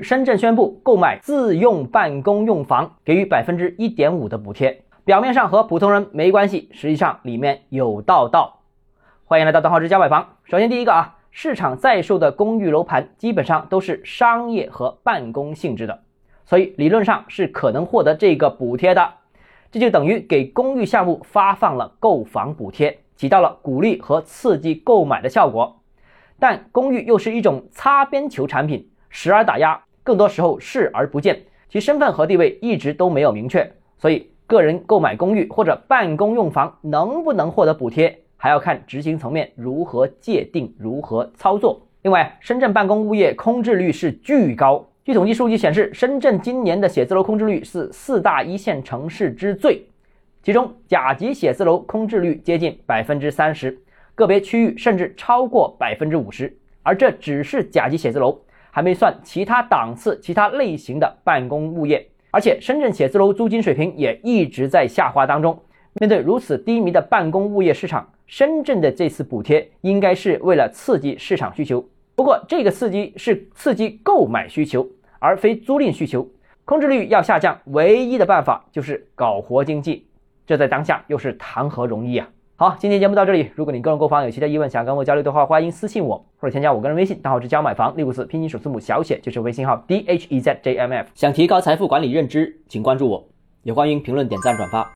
深圳宣布购买自用办公用房，给予百分之一点五的补贴。表面上和普通人没关系，实际上里面有道道。欢迎来到邓浩之家买房。首先第一个啊，市场在售的公寓楼盘基本上都是商业和办公性质的，所以理论上是可能获得这个补贴的。这就等于给公寓项目发放了购房补贴，起到了鼓励和刺激购买的效果。但公寓又是一种擦边球产品，时而打压，更多时候视而不见，其身份和地位一直都没有明确。所以，个人购买公寓或者办公用房能不能获得补贴，还要看执行层面如何界定、如何操作。另外，深圳办公物业空置率是巨高，据统计数据显示，深圳今年的写字楼空置率是四大一线城市之最，其中甲级写字楼空置率接近百分之三十。个别区域甚至超过百分之五十，而这只是甲级写字楼，还没算其他档次、其他类型的办公物业。而且，深圳写字楼租金水平也一直在下滑当中。面对如此低迷的办公物业市场，深圳的这次补贴应该是为了刺激市场需求。不过，这个刺激是刺激购买需求，而非租赁需求。空置率要下降，唯一的办法就是搞活经济，这在当下又是谈何容易啊！好，今天节目到这里。如果你个人购房有其他疑问，想跟我交流的话，欢迎私信我或者添加我个人微信，大号是教买房六个字拼音首字母小写就是微信号 d h e z j m f。想提高财富管理认知，请关注我，也欢迎评论、点赞、转发。